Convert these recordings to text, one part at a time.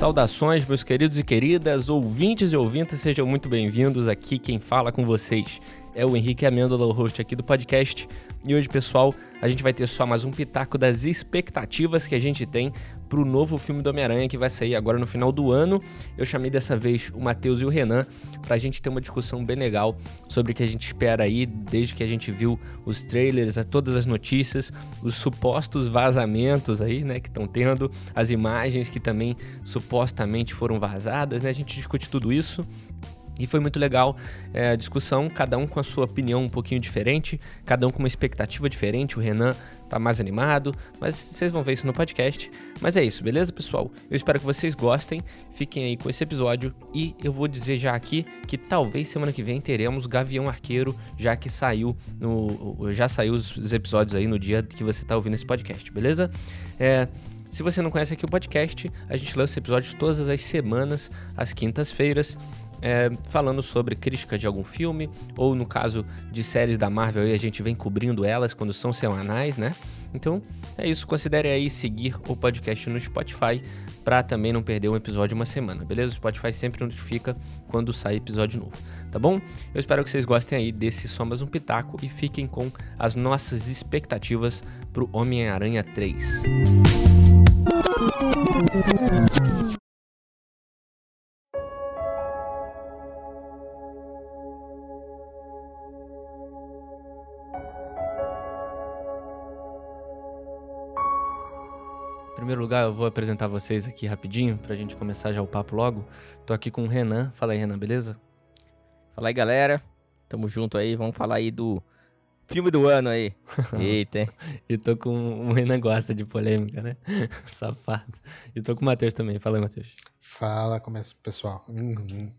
Saudações, meus queridos e queridas, ouvintes e ouvintas, sejam muito bem-vindos aqui. Quem fala com vocês é o Henrique Amêndola, o host aqui do podcast. E hoje, pessoal, a gente vai ter só mais um pitaco das expectativas que a gente tem pro novo filme do Homem-Aranha que vai sair agora no final do ano. Eu chamei dessa vez o Matheus e o Renan pra gente ter uma discussão bem legal sobre o que a gente espera aí, desde que a gente viu os trailers, todas as notícias, os supostos vazamentos aí, né, que estão tendo, as imagens que também supostamente foram vazadas, né? A gente discute tudo isso. E foi muito legal é, a discussão, cada um com a sua opinião um pouquinho diferente, cada um com uma expectativa diferente. O Renan tá mais animado, mas vocês vão ver isso no podcast. Mas é isso, beleza, pessoal? Eu espero que vocês gostem, fiquem aí com esse episódio e eu vou dizer já aqui que talvez semana que vem teremos Gavião Arqueiro, já que saiu no já saiu os episódios aí no dia que você tá ouvindo esse podcast, beleza? É, se você não conhece aqui o podcast, a gente lança episódios todas as semanas, às quintas-feiras é, falando sobre crítica de algum filme, ou no caso de séries da Marvel, aí a gente vem cobrindo elas quando são semanais, né? Então é isso, considere aí seguir o podcast no Spotify para também não perder um episódio uma semana, beleza? O Spotify sempre notifica quando sai episódio novo, tá bom? Eu espero que vocês gostem aí desse Só Mais Um Pitaco e fiquem com as nossas expectativas pro Homem-Aranha 3. Primeiro lugar, eu vou apresentar vocês aqui rapidinho, pra gente começar já o papo logo. Tô aqui com o Renan. Fala aí, Renan, beleza? Fala aí, galera. Tamo junto aí, vamos falar aí do filme do ano aí. Eita. e tô com o Renan gosta de polêmica, né? Safado. E tô com o Matheus também. Fala aí, Matheus. Fala, começa, pessoal. Uhum.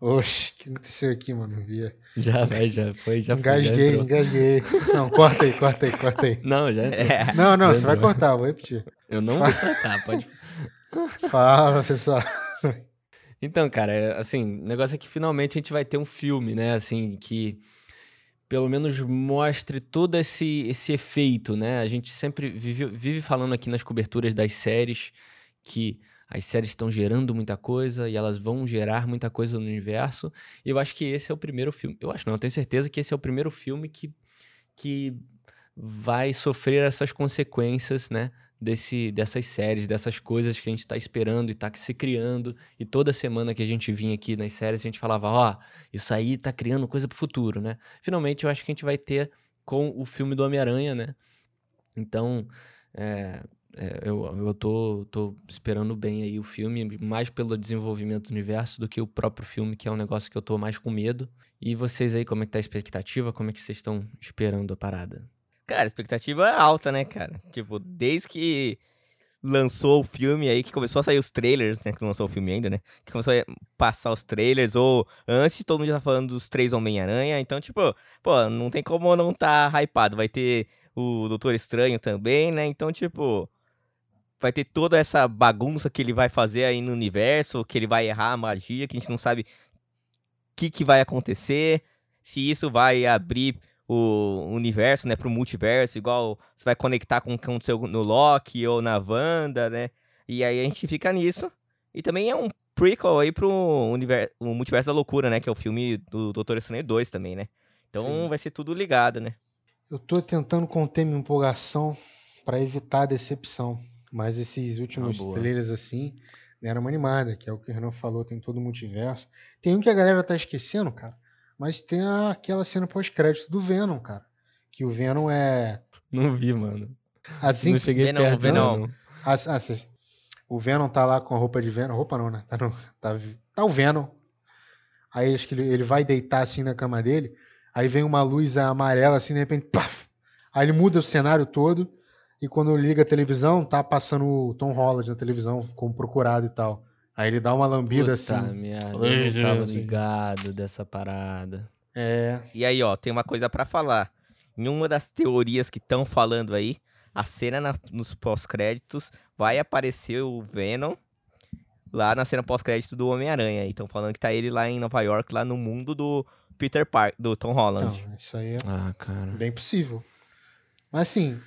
Oxe, o que aconteceu aqui, mano? Via. Já vai, já foi, já engasguei, foi. Engasguei, Não, corta aí, corta aí, corta aí. Não, já é. Não, não, você vai cortar, vou repetir. Eu não Fala. vou cortar, pode. Fala, pessoal. Então, cara, é, assim, o negócio é que finalmente a gente vai ter um filme, né? Assim, que pelo menos mostre todo esse, esse efeito, né? A gente sempre vive, vive falando aqui nas coberturas das séries que as séries estão gerando muita coisa e elas vão gerar muita coisa no universo. E eu acho que esse é o primeiro filme. Eu acho não, eu tenho certeza que esse é o primeiro filme que, que vai sofrer essas consequências, né? Desse, dessas séries, dessas coisas que a gente está esperando e está se criando. E toda semana que a gente vinha aqui nas séries, a gente falava: Ó, oh, isso aí está criando coisa para o futuro, né? Finalmente, eu acho que a gente vai ter com o filme do Homem-Aranha, né? Então, é, é, eu, eu tô, tô esperando bem aí o filme, mais pelo desenvolvimento do universo do que o próprio filme, que é um negócio que eu tô mais com medo. E vocês aí, como é que tá a expectativa? Como é que vocês estão esperando a parada? Cara, a expectativa é alta, né, cara? Tipo, desde que lançou o filme aí, que começou a sair os trailers, né? Que não lançou o filme ainda, né? Que começou a passar os trailers, ou antes todo mundo já tá falando dos três Homem-Aranha, então, tipo, pô, não tem como não tá hypado. Vai ter o Doutor Estranho também, né? Então, tipo, vai ter toda essa bagunça que ele vai fazer aí no universo, que ele vai errar a magia, que a gente não sabe o que, que vai acontecer, se isso vai abrir o universo, né, pro multiverso, igual você vai conectar com o que aconteceu no Loki ou na Wanda, né? E aí a gente fica nisso. E também é um prequel aí pro universo, o Multiverso da Loucura, né, que é o filme do Doutor Estranho 2 também, né? Então Sim. vai ser tudo ligado, né? Eu tô tentando conter minha empolgação para evitar a decepção. Mas esses últimos ah, trailers, assim, deram uma animada, que é o que o Renan falou, tem todo o multiverso. Tem um que a galera tá esquecendo, cara, mas tem aquela cena pós-crédito do Venom, cara. Que o Venom é. Não vi, mano. Assim não cheguei Venom, perto, Venom. Não. Ah, ah, o Venom tá lá com a roupa de Venom. Roupa não, né? Tá, no, tá, tá o Venom. Aí acho que ele, ele vai deitar assim na cama dele. Aí vem uma luz amarela assim, de repente, paf! Aí ele muda o cenário todo e quando liga a televisão, tá passando o Tom Holland na televisão como procurado e tal. Aí ele dá uma lambida Puta assim. Merda, eu não tava ligado dessa parada. É. E aí, ó, tem uma coisa para falar. Em uma das teorias que estão falando aí, a cena na, nos pós-créditos vai aparecer o Venom lá na cena pós-crédito do Homem-Aranha. Estão falando que tá ele lá em Nova York, lá no mundo do Peter Parker, do Tom Holland. Não, isso aí é ah, cara. bem possível. Mas assim,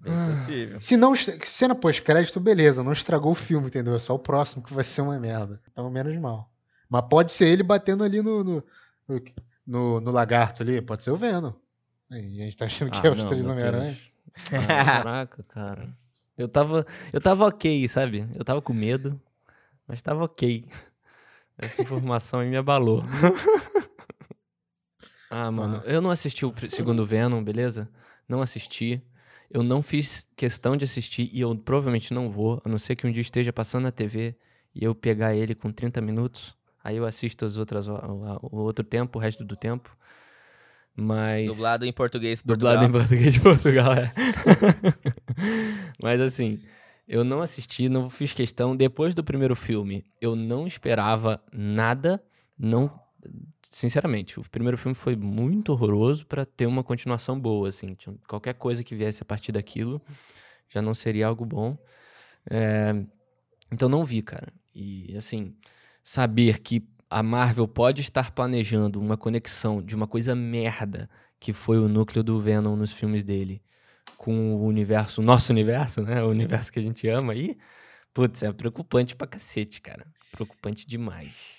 Bem possível. se não. Cena pós-crédito, beleza, não estragou o filme, entendeu? É só o próximo que vai ser uma merda. Então, menos mal. Mas pode ser ele batendo ali no. no, no, no- lagarto ali, pode ser o Venom. A gente tá achando que Ah, é os não, três. Homem-Aranha. Ah, caraca, cara. Eu tava, eu tava ok, sabe? Eu tava com medo, mas tava ok. Essa informação aí me abalou. ah, mano, eu não assisti o segundo Venom, beleza? Não assisti. Eu não fiz questão de assistir e eu provavelmente não vou, a não ser que um dia esteja passando na TV e eu pegar ele com 30 minutos. Aí eu assisto as outras, o, outro tempo, o resto do tempo. Mas. Dublado em português. Dublado em Portugal. português de Portugal, é. Mas assim, eu não assisti, não fiz questão. Depois do primeiro filme, eu não esperava nada. Não, sinceramente, o primeiro filme foi muito horroroso pra ter uma continuação boa, assim. Qualquer coisa que viesse a partir daquilo já não seria algo bom. É, então não vi, cara. E assim, saber que a Marvel pode estar planejando uma conexão de uma coisa merda que foi o núcleo do Venom nos filmes dele com o universo, o nosso universo, né? O universo que a gente ama aí. Putz, é preocupante pra cacete, cara. Preocupante demais.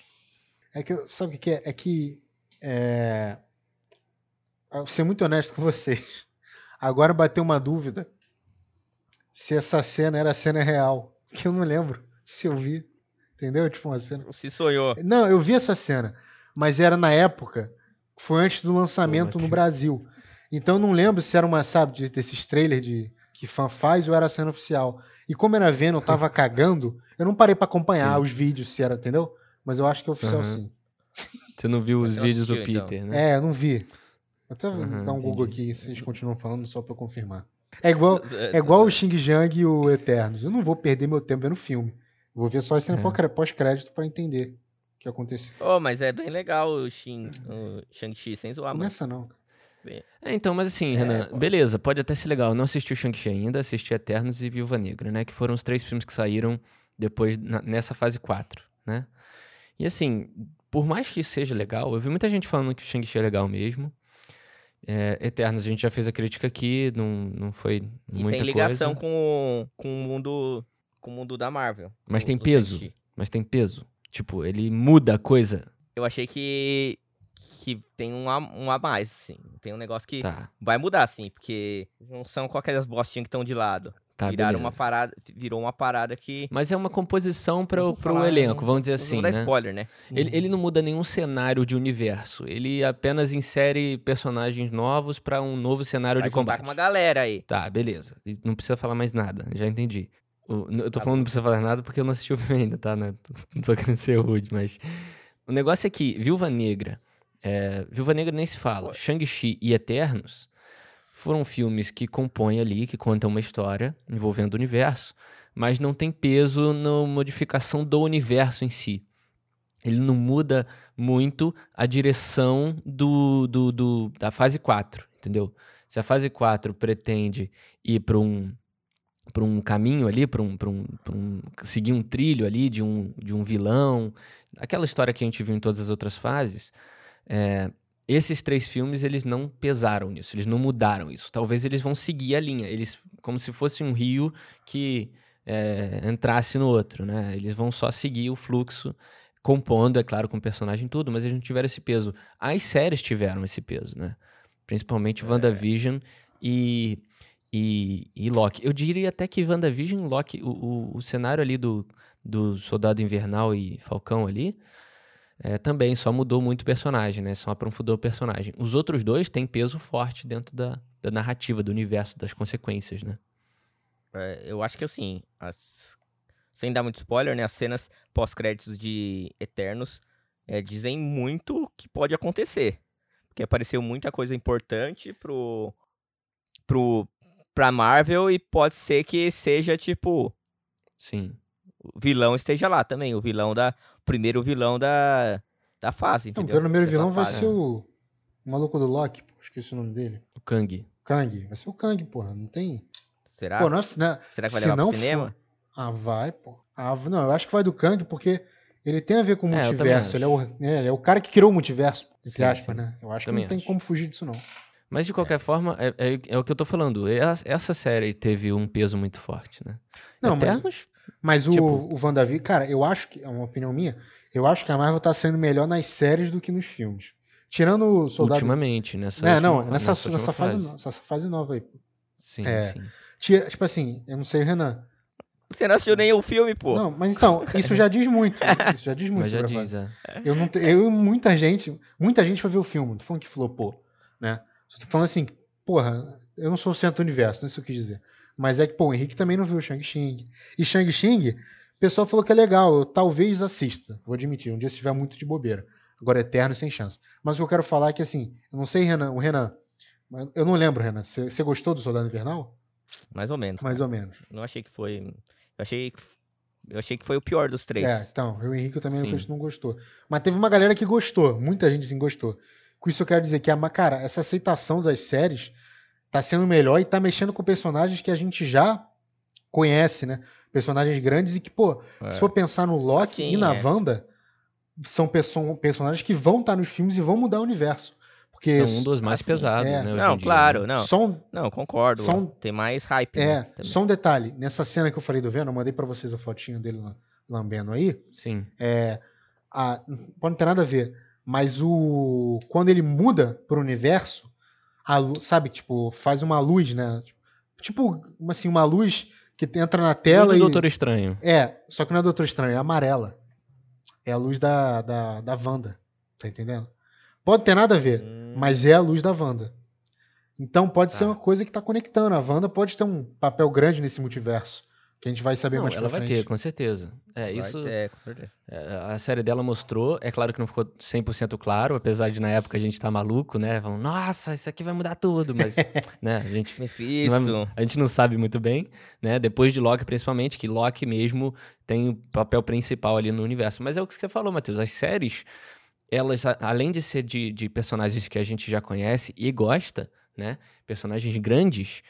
É que, eu- sabe o que é? É que. É... Vou ser muito honesto com vocês. Agora bateu uma dúvida se essa cena era a cena real. Que eu não lembro se eu vi. Entendeu? Tipo uma cena. Se sonhou. Não, eu vi essa cena, mas era na época, foi antes do lançamento no. Brasil. Então eu não lembro se era uma, sabe, de- desses trailers de que fã faz ou era a cena oficial. E como era Venom, eu tava cagando, eu não parei pra acompanhar Sim. os vídeos se era, entendeu? Mas eu acho que é oficial Aham. sim. Você não viu os vídeos do assistiu, então? Peter, né? É, eu não vi. Vou até Aham, dar um Google entendi. aqui, vocês continuam falando só pra eu confirmar. É igual, é igual o Xing Jang e o Eternos. Eu não vou perder meu tempo vendo filme. Vou ver só a cena É. pós- pós-crédito pra entender o que aconteceu. Oh, mas é bem legal o, Shin, o Shang-Chi, sem zoar, mano. Começa não. É, então, mas assim, É, Renan, pô. beleza, pode até ser legal. Eu não assisti o Shang-Chi ainda, assisti Eternos e Viúva Negra, né? Que foram os três filmes que saíram depois, na- nessa fase 4, né? E assim, por mais que seja legal, eu vi muita gente falando que o Shang-Chi é legal mesmo. É, Eternos, a gente já fez a crítica aqui, não, não foi E muita tem ligação coisa. com, o- com o mundo com o mundo da Marvel. Mas tem peso. Shang-Chi. Mas tem peso. Tipo, ele muda a coisa. Eu achei que que tem um a, um a mais, assim. Tem um negócio que Tá, vai mudar, assim, porque não são com aquelas bostinhas que estão de lado. Tá, Viraram beleza. uma parada, virou uma parada que Mas é uma composição para Não o elenco, não- vamos dizer não assim, vou dar né? spoiler, né? Ele, ele não muda nenhum cenário de universo. Ele apenas insere personagens novos pra um novo cenário Vai de combate. com uma galera aí. Tá, beleza. Não precisa falar mais nada, já entendi. Eu tô Tá falando não precisa falar nada porque eu não assisti o filme ainda, tá? Né? Não tô querendo ser rude, mas. O negócio é que Viúva Negra. é, Viúva Negra nem se fala. Shang-Chi e Eternos foram filmes que compõem ali, que contam uma história envolvendo o universo, mas não tem peso na modificação do universo em si. Ele não muda muito a direção do, do, do- da fase 4, entendeu? Se a fase 4 pretende ir para um, pra um caminho ali, para um, um, um. seguir um trilho ali de um, de um vilão, aquela história que a gente viu em todas as outras fases, é, esses três filmes eles não pesaram nisso, eles não mudaram isso. Talvez eles vão seguir a linha, eles como se fosse um rio que é, entrasse no outro, né? Eles vão só seguir o fluxo, compondo, é claro, com o personagem tudo, mas eles não tiveram esse peso. As séries tiveram esse peso, né? Principalmente WandaVision e, e, e Loki. Eu diria até que WandaVision e Loki, o, o, o cenário ali do, do Soldado Invernal e Falcão ali, é, também só mudou muito o personagem, né? Só aprofundou o personagem. Os outros dois têm peso forte dentro da, da narrativa, do universo, das consequências, né? É, eu acho que assim, as- sem dar muito spoiler, né? As cenas pós-créditos de Eternos é, dizem muito o que pode acontecer. Porque apareceu muita coisa importante pro, pro, pra Marvel e pode ser que seja, tipo, Sim. O vilão esteja lá também. O vilão da. O primeiro vilão da, da fase, Então, entendeu? o primeiro Dessa vilão vai ser o, o maluco do Loki, pô, esqueci o nome dele. O Kang. Kang. Vai ser o Kang, porra. Não tem. Será? Pô, nossa, né? Será que vai se levar pro não cinema? for- Ah, vai, pô. Ah, não, eu acho que vai do Kang porque ele tem a ver com o É, multiverso. Ele é, o, né, ele é o cara que criou o multiverso, entre Sim, aspas, sim. né? Eu acho Também que não tem acho. como fugir disso, não. Mas de qualquer forma, é, é- é o que eu tô falando. Essa, essa série teve um peso muito forte, né? Não, mas- Eternos, Mas o, Tipo- o WandaVision, cara, eu acho que, é uma opinião minha, eu acho que a Marvel tá sendo melhor nas séries do que nos filmes. Tirando o Soldado... ultimamente, nessa É, última- não, nessa, última nessa, fase, no- nessa fase nova aí. Sim, É. sim. Tira- tipo assim, eu não sei, Renan. Você não assistiu nem o filme, pô. Não, mas então, isso já diz muito. Isso já diz muito. Mas já diz, fase. é. Eu, não, eu e muita gente, muita gente foi ver o filme, não tô falando que flopou, né? Só tô falando assim, porra, eu não sou o centro do universo, não é isso que eu quis dizer. Mas é que, pô, o Henrique também não viu o Shang-Chi. E Shang-Chi, o pessoal falou que é legal, eu talvez assista, vou admitir, um dia se tiver muito de bobeira. Agora, Eterno, sem chance. Mas o que eu quero falar é que, assim, eu não sei, Renan, o Renan, eu não lembro, Renan, você gostou do Soldado Invernal? Mais ou menos. Mais ou menos. Não achei que foi. Eu achei que. Eu achei que foi o pior dos três. É, então, eu e o Henrique também Sim. não gostou. Mas teve uma galera que gostou, muita gente sim gostou. Com isso eu quero dizer que, a, cara, essa aceitação das séries tá sendo melhor e tá mexendo com personagens que a gente já conhece, né? Personagens grandes e que, pô, É. se for pensar no Loki Assim, e na é. Wanda, são perso- personagens que vão estar nos filmes e vão mudar o universo. Porque São um dos mais assim, pesados, é. né? hoje Não, em dia, claro, né? não. só um, Não, concordo. Só um- Tem mais hype. é, né, só um detalhe, nessa cena que eu falei do Venom, eu mandei pra vocês a fotinha dele lambendo aí, Sim. É, a- pode não ter nada a ver, mas o quando ele muda pro universo, a sabe, tipo, faz uma luz, né? Tipo, uma- assim, uma luz que entra na tela Luz e do Doutor Estranho. é, só que não é Doutor Estranho, é amarela. É a luz da da, da Wanda, tá entendendo? Pode ter nada a ver, Hum, mas é a luz da Wanda. Então pode ser Tá. uma coisa que tá conectando. A Wanda pode ter um papel grande nesse multiverso, que a gente vai saber Não, mais ela pra vai frente. ter, com certeza. É, vai isso. ter, É, com certeza. é, A série dela mostrou, é claro que não ficou 100% claro, apesar de na época a gente tá maluco, né? Falando, nossa, isso aqui vai mudar tudo, mas, né, a gente Mephisto. Não é- a gente não sabe muito bem, né? Depois de Loki, principalmente, que Loki mesmo tem o papel principal ali no universo. Mas é o que você falou, Matheus. As séries, elas, além de ser de, de personagens que a gente já conhece e gosta, né? Personagens grandes,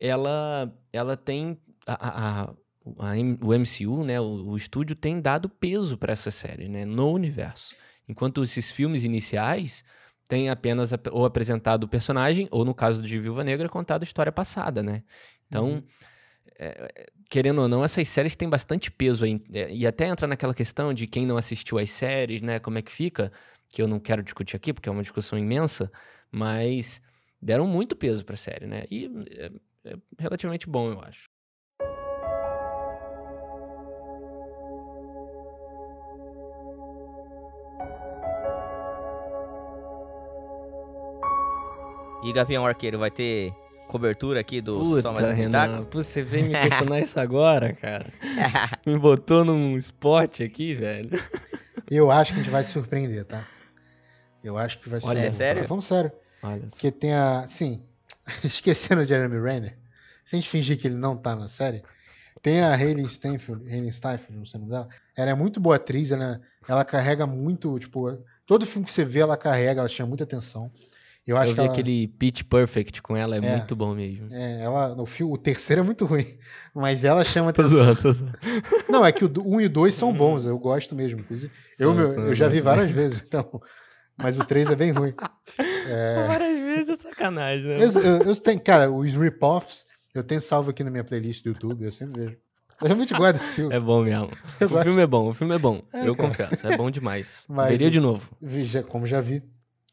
ela, ela tem. A, a- a- a o MCU, né? O, o estúdio tem dado peso para essa série, né? No universo. Enquanto esses filmes iniciais têm apenas ap- ou apresentado o personagem, ou no caso de Viúva Negra, contado a história passada, né? Então, Uhum. é, é, querendo ou não, essas séries têm bastante peso aí. é, e até entra naquela questão de quem não assistiu às séries, né? Como é que fica, que eu não quero discutir aqui, porque é uma discussão imensa, mas deram muito peso pra série, né? E é, é relativamente bom, eu acho. E Gavião Arqueiro vai ter cobertura aqui do Só Mais Puta, um Renan, você veio me questionar isso agora, cara. Me botou num spot aqui, velho. Eu acho que a gente vai se surpreender, tá? Eu acho que vai se Olha, é surpreender. sério? Vamos sério. Olha só. Porque tem a. Sim. Esquecendo o Jeremy Renner. Se a gente fingir que ele não tá na série. Tem a Hayley Steinfeld, Hayley Steinfeld, não sei o nome dela. Ela é muito boa atriz, ela, ela carrega muito, tipo, todo filme que você vê, ela carrega, ela chama muita atenção. Eu acho Eu que vi ela, aquele Pitch Perfect com ela, é, É. muito bom mesmo. é, ela, no filme, o terceiro é muito ruim, mas ela chama Tô atenção. zoando, tô zoando. Não, é que o 1 um e o 2 são bons, eu gosto mesmo. Inclusive, eu, meu, eu já vi várias vezes, então. Mas o 3 é bem ruim. Várias vezes é sacanagem, né? Eu, eu, eu tenho, cara, os rip-offs eu tenho salvo aqui na minha playlist do YouTube, eu sempre vejo. Eu realmente gosto desse filme. É bom mesmo. Eu o gosto. filme é bom, o filme é bom. É, eu cara. confesso, é bom demais. Mas Veria o- de novo. Vi- já- como já vi.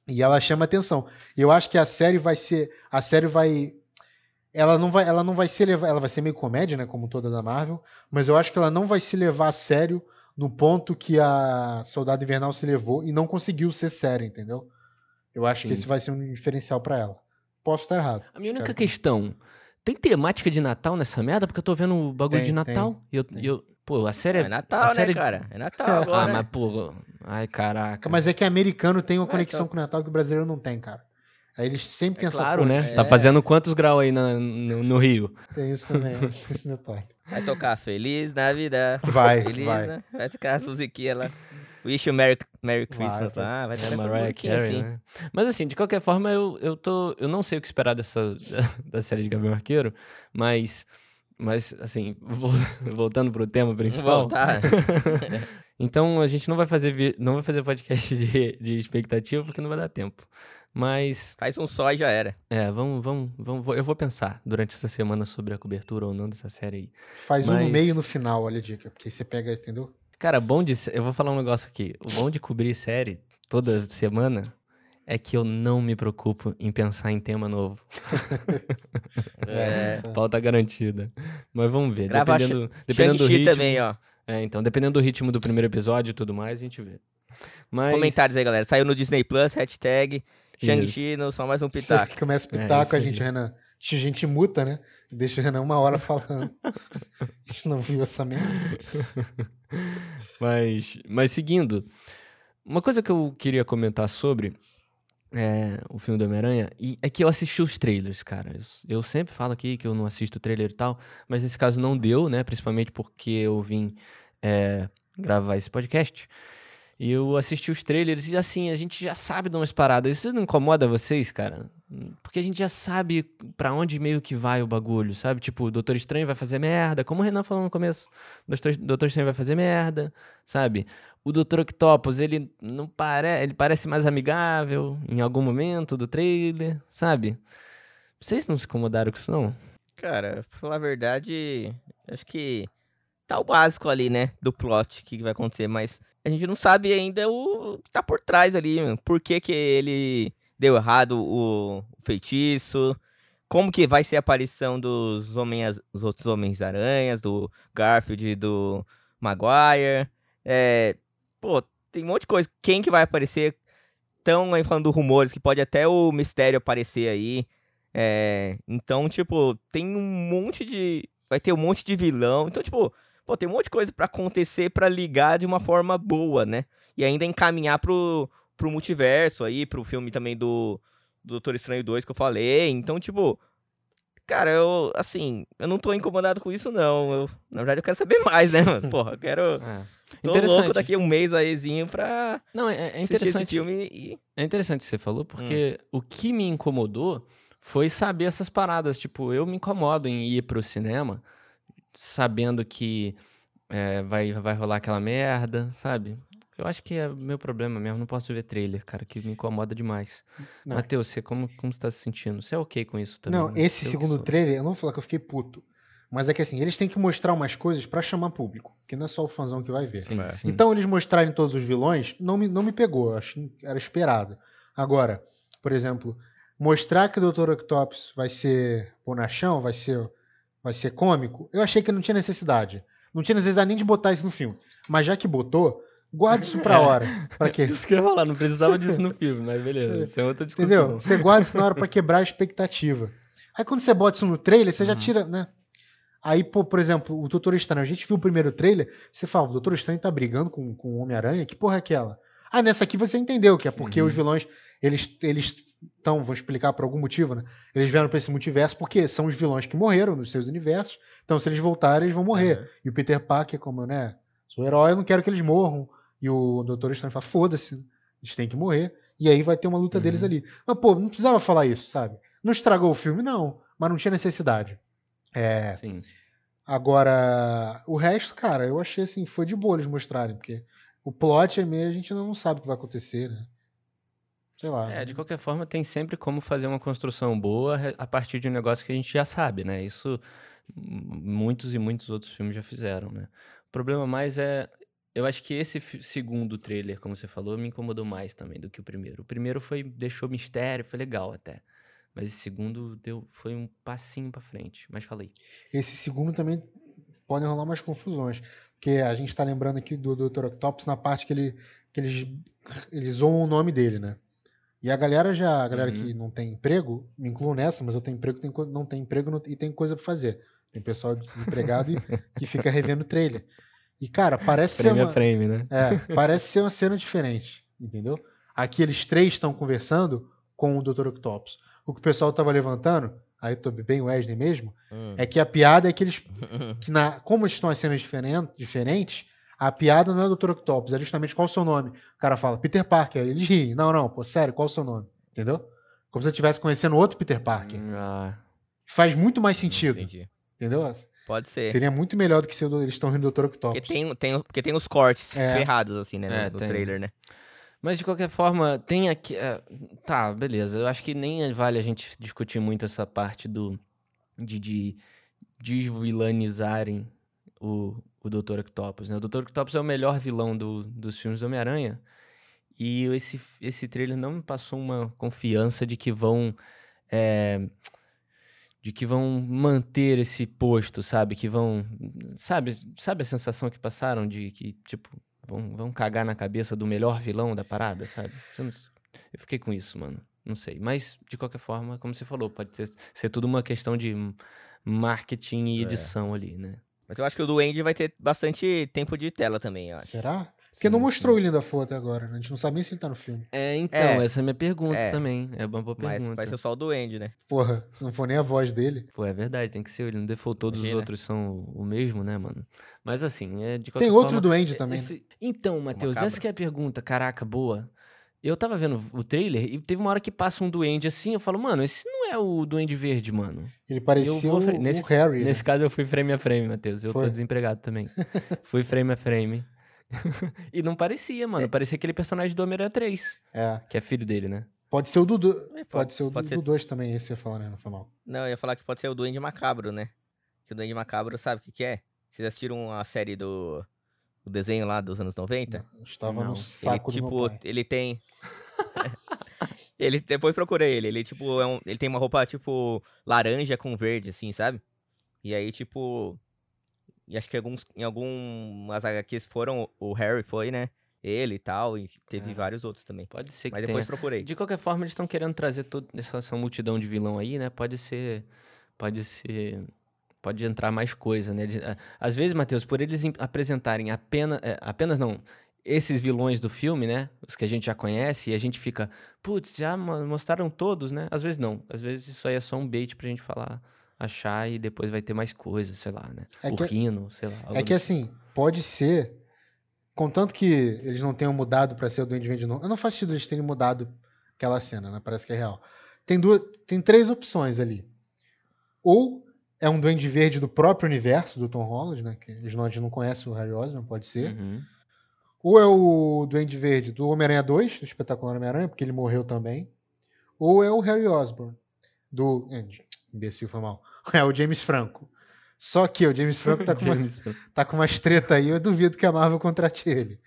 E ela chama atenção. E eu acho que a série vai ser. A série vai. Ela não vai, ela não vai ser levar, ela vai ser meio comédia, né, como toda da Marvel, mas eu acho que ela não vai se levar a sério no ponto que a Soldado Invernal se levou e não conseguiu ser séria, entendeu? Eu acho que Sim. esse vai ser um diferencial pra ela. Posso estar errado. A minha única Espero questão, tem temática de Natal nessa merda? Porque eu tô vendo o bagulho Tem, de Natal. e eu, tem. e eu- pô, a série É é... Natal, a né, série... cara? É Natal Ah, agora. Ah, né? mas pô... Ai, caraca. Mas é que americano tem uma É, conexão então. com o Natal que o brasileiro não tem, cara. Aí eles sempre têm essa Claro, porra. né? É. Tá fazendo quantos graus aí na- no, no Rio? Tem isso também, esse detalhe. Vai tocar Feliz Navidad. Vai, Feliz, vai. né? Vai tocar as musiquinhas lá. Wish you Merry, Merry Vai, Christmas vai. lá. Vai É, tocar essa Mariah musiquinha Carey, assim. né? Mas assim, de qualquer forma, eu, eu tô. Eu não sei o que esperar dessa da série de Gabriel Arqueiro, mas. Mas, assim, vol- voltando pro tema principal. voltar. Então a gente não vai fazer não vai fazer podcast de, de expectativa porque não vai dar tempo, Mas, Faz um só e já era. é, vamos, vamos, vamos. Eu vou pensar durante essa semana sobre a cobertura ou não dessa série aí. Faz um no Mas- meio e no final, olha a dica. Porque aí você pega, entendeu? Cara, bom de. Eu vou falar um negócio aqui. O bom de cobrir série toda semana é que eu não me preocupo em pensar em tema novo. É. essa- Pauta garantida. Mas vamos ver. Grava dependendo dependendo do ritmo. também, ó. É, então, dependendo do ritmo do primeiro episódio e tudo mais, a gente vê. Mas... Comentários aí, galera. Saiu no Disney Plus, hashtag Shang-Chi, só mais um Você pitaco. começa a É, pitaco, isso a aí. gente, Renan. A gente muta, né? Deixa o Renan uma hora falando. A gente não viu essa merda. Mas, mas seguindo, uma coisa que eu queria comentar sobre é, o filme do Homem-Aranha e é que eu assisti os trailers, cara. Eu, eu sempre falo aqui que eu não assisto trailer e tal, mas nesse caso não deu, né? Principalmente porque eu vim é, gravar esse podcast. E eu assisti os trailers e assim, a gente já sabe de umas paradas. Isso não incomoda vocês, cara? Porque a gente já sabe pra onde meio que vai o bagulho, sabe? Tipo, o Doutor Estranho vai fazer merda, como o Renan falou no começo. Doutor, Doutor Estranho vai fazer merda, sabe? O Dr. Octopus, ele não pare... ele parece mais amigável em algum momento do trailer, sabe? Vocês não se incomodaram com isso, não? Cara, pra falar a verdade, acho que tá o básico ali, né? Do plot, o que vai acontecer, mas a gente não sabe ainda o que tá por trás ali, mano. Por que que ele deu errado o feitiço, como que vai ser a aparição dos, homens, dos outros Homens-Aranhas, do Garfield e do Maguire. É, pô, tem um monte de coisa. Quem que vai aparecer? Estão aí falando rumores que pode até o Mistério aparecer aí. É, então, tipo, tem um monte de. Vai ter um monte de vilão. Então, tipo, pô, tem um monte de coisa pra acontecer pra ligar de uma forma boa, né? E ainda encaminhar pro, pro multiverso aí, pro filme também do, do Doutor Estranho 2 que eu falei. Então, tipo. Cara, eu, assim, eu não tô incomodado com isso, não. Eu, na verdade, eu quero saber mais, né, mano? Porra, eu quero. Tô louco daqui a um mês aízinho pra Não, é, é assistir esse interessante. filme e. É interessante o que você falou, porque o que me incomodou foi saber essas paradas. Tipo, eu me incomodo em ir pro cinema sabendo que é, vai, vai rolar aquela merda, sabe? Eu acho que é meu problema mesmo. Não posso ver trailer, cara, que me incomoda demais. Matheus, você como, como você tá se sentindo? Você é ok com isso também? Não, né? esse Eu segundo sou. trailer, eu não vou falar que eu fiquei puto. Mas é que assim, eles têm que mostrar umas coisas pra chamar público. Que não é só o fãzão que vai ver. Sim, É. sim. Então, eles mostrarem todos os vilões não me, não me pegou. eu Acho que era esperado. Agora, por exemplo, mostrar que o Dr. Octopus vai ser bonachão, vai ser, vai ser cômico, eu achei que não tinha necessidade. Não tinha necessidade nem de botar isso no filme. Mas já que botou, guarde isso pra hora. Pra quê? Isso que eu ia falar, não precisava disso no filme, mas beleza, isso é outra discussão. Entendeu? Você guarda isso na hora pra quebrar a expectativa. Aí quando você bota isso no trailer, você já Uhum. tira, né? Aí, pô, por exemplo, o Doutor Estranho, a gente viu o primeiro trailer, você fala, o Doutor Estranho tá brigando com, com o Homem-Aranha, que porra é aquela? Ah, nessa aqui você entendeu, que é porque Uhum. os vilões, eles eles estão, vou explicar por algum motivo, né? Eles vieram pra esse multiverso porque são os vilões que morreram nos seus universos, então se eles voltarem, eles vão morrer. Aham. E o Peter Parker, como, né, sou herói, eu não quero que eles morram. E o Doutor Estranho fala, foda-se, eles têm que morrer. E aí vai ter uma luta deles Uhum. ali. Mas, pô, não precisava falar isso, sabe? Não estragou o filme, não. Mas não tinha necessidade. É, Sim. agora, o resto, cara, eu achei assim, foi de boa eles mostrarem, porque o plot é meio, a gente não sabe o que vai acontecer, né? Sei lá. É, de qualquer forma, tem sempre como fazer uma construção boa a partir de um negócio que a gente já sabe, né? Isso muitos e muitos outros filmes já fizeram, né? O problema mais é. Eu acho que esse segundo trailer, como você falou, me incomodou mais também do que o primeiro. O primeiro foi deixou mistério, foi legal até. Mas esse segundo deu, foi um passinho pra frente. Mas falei. Esse segundo também podem rolar umas confusões. Porque a gente tá lembrando aqui do Dr. Octopus na parte que, ele, que eles, eles zoam o nome dele, né? E a galera já, a galera Uhum. que não tem emprego, me incluo nessa, mas eu tenho emprego, tem, não tem emprego não- e tem coisa pra fazer. Tem pessoal desempregado e, que fica revendo o trailer. E, cara, parece ser Frame uma, a frame, né? é, parece ser uma cena diferente, entendeu? Aqui eles três estão conversando com o Dr. Octopus. O que o pessoal tava levantando, aí tô bem Wesley mesmo, Hum. é que a piada é que eles. Que na, como estão as cenas diferen- diferentes, a piada não é do Dr. Octopus, é justamente qual o seu nome. O cara fala, Peter Parker. Eles riem. Não, não, pô, sério, qual o seu nome? Entendeu? Como se eu estivesse conhecendo outro Peter Parker. Ah, Faz muito mais sentido. Entendi. Entendeu? Pode ser. Seria muito melhor do que se eles estão rindo do Dr. Porque Octopus. tem, tem, porque tem os cortes É. ferrados, assim, né? É, no, no trailer, né? Mas de qualquer forma, tem aqui. é, tá, beleza. Eu acho que nem vale a gente discutir muito essa parte do. de, de desvilanizarem o, o Dr. Octopus. Né? O Dr. Octopus é o melhor vilão do- dos filmes do Homem-Aranha. E esse, esse trailer não me passou uma confiança de que vão. é, de que vão manter esse posto, sabe? Que vão. Sabe, sabe a sensação que passaram de que, tipo, vão, vão cagar na cabeça do melhor vilão da parada, sabe? Você não- eu fiquei com isso, mano. Não sei. Mas, de qualquer forma, como você falou, pode ter- ser tudo uma questão de marketing e É. edição ali, né? Mas eu acho que o Duende vai ter bastante tempo de tela também, eu acho. Será? Porque Sim, não sim. mostrou o William Dafoe até agora, né? A gente não sabe nem se ele tá no filme. É, então, É. essa é a minha pergunta É. também. É uma boa Mas pergunta. vai ser só o Duende, né? Porra, se não for nem a voz dele. Pô, é verdade, tem que ser ele. Não default, todos os Imagina. outros são o mesmo, né, mano? Mas assim, é de qualquer Tem outro forma, duende também. né? esse- Então, Matheus, essa que é a pergunta, caraca, boa. Eu tava vendo o trailer e teve uma hora que passa um duende assim, eu falo, mano, esse não é o duende verde, mano. Ele parecia vou o, fre- o nesse- Harry. né? Nesse caso eu fui frame a frame, Matheus. Eu tô Foi? desempregado também. fui frame a frame. e não parecia, mano. Parecia aquele personagem do Homem-Aranha 3, É. que é filho dele, né? Pode ser o do 2. É, Pode, ser o pode do ser- 2 também, esse eu ia falar, né? Não foi mal. Não, eu ia falar que pode ser o Duende Macabro, né? Que o Duende Macabro sabe o que, que é? Vocês assistiram a série do. O desenho lá dos anos 90? Eu Estava Não. no saco ele, do tipo, meu pai. ele tem. ele depois procurei ele. Ele, tipo, é um, ele tem uma roupa, tipo, laranja com verde, assim, sabe? E aí, tipo. E acho que alguns, em algumas HQs foram. O Harry foi, né? Ele e tal. E teve Ah. vários outros também. Pode ser que Mas tenha. depois procurei. De qualquer forma, eles estão querendo trazer toda essa, essa multidão de vilão aí, né? Pode ser. Pode ser. Pode entrar mais coisa, né? A- Às vezes, Matheus, por eles apresentarem apenas. é, apenas não. Esses vilões do filme, né? Os que a gente já conhece, e a gente fica. Putz, já mo- mostraram todos, né? Às vezes não. Às vezes isso aí é só um bait pra gente falar, achar e depois vai ter mais coisa, sei lá, né? É o que- Rino, sei lá. É do que assim, pode ser. Contanto que eles não tenham mudado pra ser o Duende Verde, não. Eu não faz sentido eles terem mudado aquela cena, né? Parece que é real. Tem, duas, tem três opções ali. Ou é um Duende Verde do próprio universo do Tom Holland, né? Que eles não, a gente não conhece o Harry Osborn, pode ser. Uhum. Ou é o Duende Verde do Homem-Aranha 2, do Espetacular Homem-Aranha, porque ele morreu também. Ou é o Harry Osborn, do. É, imbecil, foi mal. É o James Franco. Só que o James Franco tá com, uma, tá com umas treta aí, eu duvido que a Marvel contrate ele.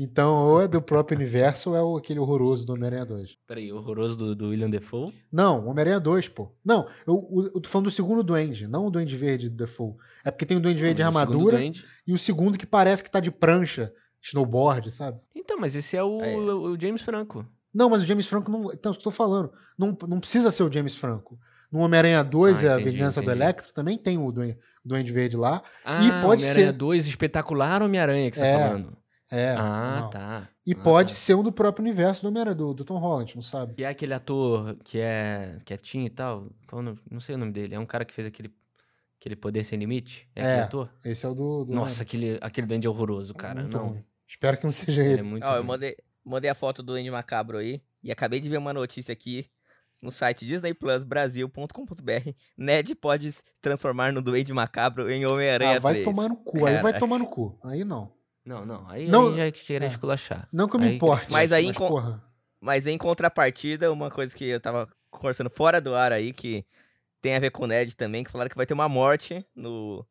Então, ou é do próprio universo, ou é o, aquele horroroso do Homem-Aranha 2. Peraí, horroroso do, do William Defoe? Não, Homem-Aranha 2, pô. Não, eu, eu, eu tô falando do segundo Duende, não o Duende Verde do Default. É porque tem o Duende Verde de armadura Duende- e o segundo que parece que tá de prancha, snowboard, sabe? Então, mas esse é o, É. o- o James Franco. Não, mas o James Franco não. Então, eu tô falando. Não, não precisa ser o James Franco. No Homem-Aranha 2, Ah, a entendi, Vingança do entendi. Electro, também tem o Duende, Duende Verde lá. Ah, pode Homem-Aranha ser- 2, espetacular Homem-Aranha que você É, tá falando. É. ah, não. tá. E Ah, pode tá. ser um do próprio universo do Homem-Aranha, do, do Tom Holland, não sabe? E é aquele ator que é quietinho e tal. Não sei o nome dele. É um cara que fez aquele, aquele Poder Sem Limite. É, aquele É, ator? Esse é o do. do Nossa, aquele, aquele Duende é horroroso, cara. Muito não. ruim. Espero que não seja Ele é ele. muito Ó, eu mandei, mandei a foto do Duende Macabro aí. E acabei de ver uma notícia aqui no site disneyplusbrasil.com.br. Ned pode se transformar no Duende Macabro em Homem-Aranha Ah, vai 3. tomar no cu. Aí vai tomar no cu. Aí não. Não, não. Aí, Não- aí já é querer é. esculachar. Não que eu me Aí importe. Mas aí em con- porra. Mas em contrapartida, uma coisa que eu tava conversando fora do ar aí, que tem a ver com o Ned também, que falaram que vai ter uma morte no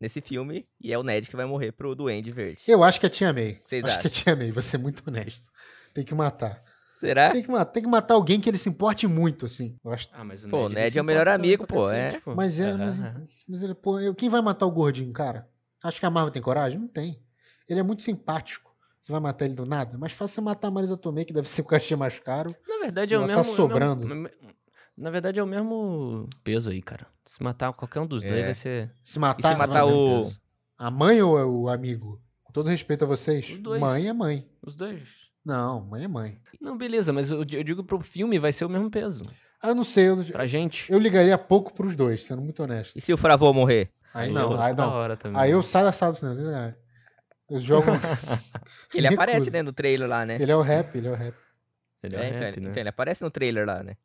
nesse filme, e é o Ned que vai morrer pro Duende Verde. Eu acho que é Tia May. Vocês acho que é acham? Tia May, vou ser muito honesto. Tem que matar. Será? Tem que matar, tem que matar alguém que ele se importe muito, assim. Eu acho Ah, mas o Pô, o ele Ned é o melhor amigo, pô, cacete, é. pô. Mas é, Aham, mas, mas ele, pô, eu- quem vai matar o gordinho, cara? Acho que a Marvel tem coragem? Não tem. Ele é muito simpático. Você vai matar ele do nada? Mas fácil você matar a Marisa Tomei, que deve ser o cachê mais caro. Na verdade é o Ela mesmo. tá é sobrando. mesmo- na verdade é o mesmo peso aí, cara. Se matar qualquer um dos dois É. vai ser. Se matar, se matar o- a mãe ou é o amigo? Com todo respeito a vocês, Os dois. mãe é mãe. Os dois. Não, mãe é mãe. Não, beleza, mas eu, eu digo pro filme vai ser o mesmo peso. Ah, eu não sei, eu, Pra gente. eu ligaria pouco pros dois, sendo muito honesto. E se o Fravô morrer? Aí não, aí da não. hora também. Aí eu saio da sala do cinema? Eu jogo. Ele aparece, né, no trailer lá, né? Ele é o rap, ele é o rap. Ele é, É, um então, rap, ele, né? então ele aparece no trailer lá, né?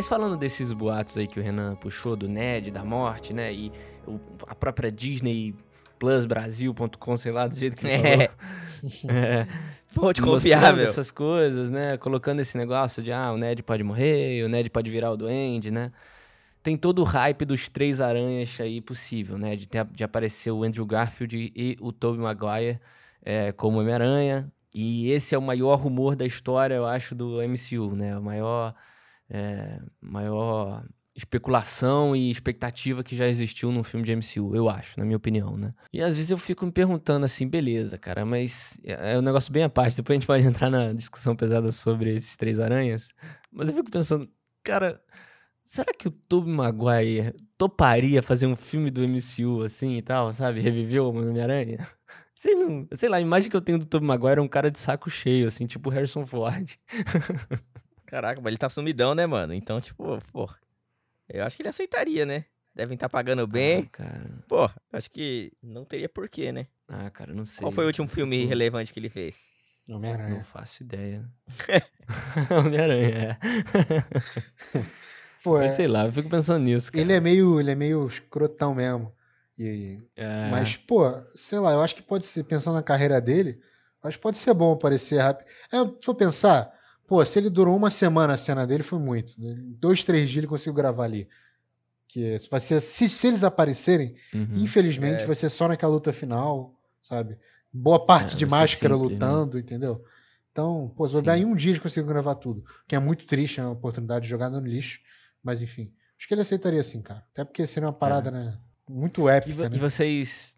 Mas falando desses boatos aí que o Renan puxou, do Ned, da morte, né? E a própria Disney Plus Brasil.com, sei lá, do jeito que É. falou. É, Fonte confiável. essas coisas, né? Colocando esse negócio de, ah, o Ned pode morrer, o Ned pode virar o Duende, né? Tem todo o hype dos três aranhas aí possível, né? De, ter- de aparecer o Andrew Garfield e o Tobey Maguire é, como Homem-Aranha. E esse é o maior rumor da história, eu acho, do MCU, né? O maior, é, maior especulação e expectativa que já existiu num filme de MCU, eu acho, na minha opinião, né? E às vezes eu fico me perguntando assim, beleza, cara, mas é é um negócio bem à parte, depois a gente pode entrar na discussão pesada sobre esses três aranhas, mas eu fico pensando, cara, será que o Tobey Maguire toparia fazer um filme do MCU assim e tal, sabe? Reviver o Homem-Aranha? Sei, não, sei lá, a imagem que eu tenho do Tobey Maguire é um cara de saco cheio, assim, tipo Harrison Ford. Caraca, mas ele tá sumidão, né, mano? Então, tipo, pô. Eu acho que ele aceitaria, né? Devem estar pagando Ah, bem. cara. Pô, acho que não teria porquê, né? Ah, cara, não sei. Qual foi o último filme relevante que ele fez? Não Homem-Aranha. faço ideia. Homem-Aranha, é. Pô, Mas é- sei lá, eu fico pensando nisso. Cara. ele é meio, ele é meio escrotão mesmo. E, É, Mas, pô, sei lá, eu acho que pode ser, pensando na carreira dele, acho que pode ser bom aparecer rápido. É, se for pensar, pô, se ele durou uma semana a cena dele, foi muito. Dois, três dias ele conseguiu gravar ali. Que vai ser, se, se eles aparecerem, uhum. infelizmente, É. vai ser só naquela luta final, sabe? Boa parte É, de máscara simples, né? lutando, entendeu? Então, pô, se dar em um dia eles conseguiram gravar tudo. Que é muito triste, é uma oportunidade de jogar no lixo. Mas enfim, acho que ele aceitaria sim, cara. Até porque seria uma parada, né? Muito É. E, épica, vo- né? e vocês.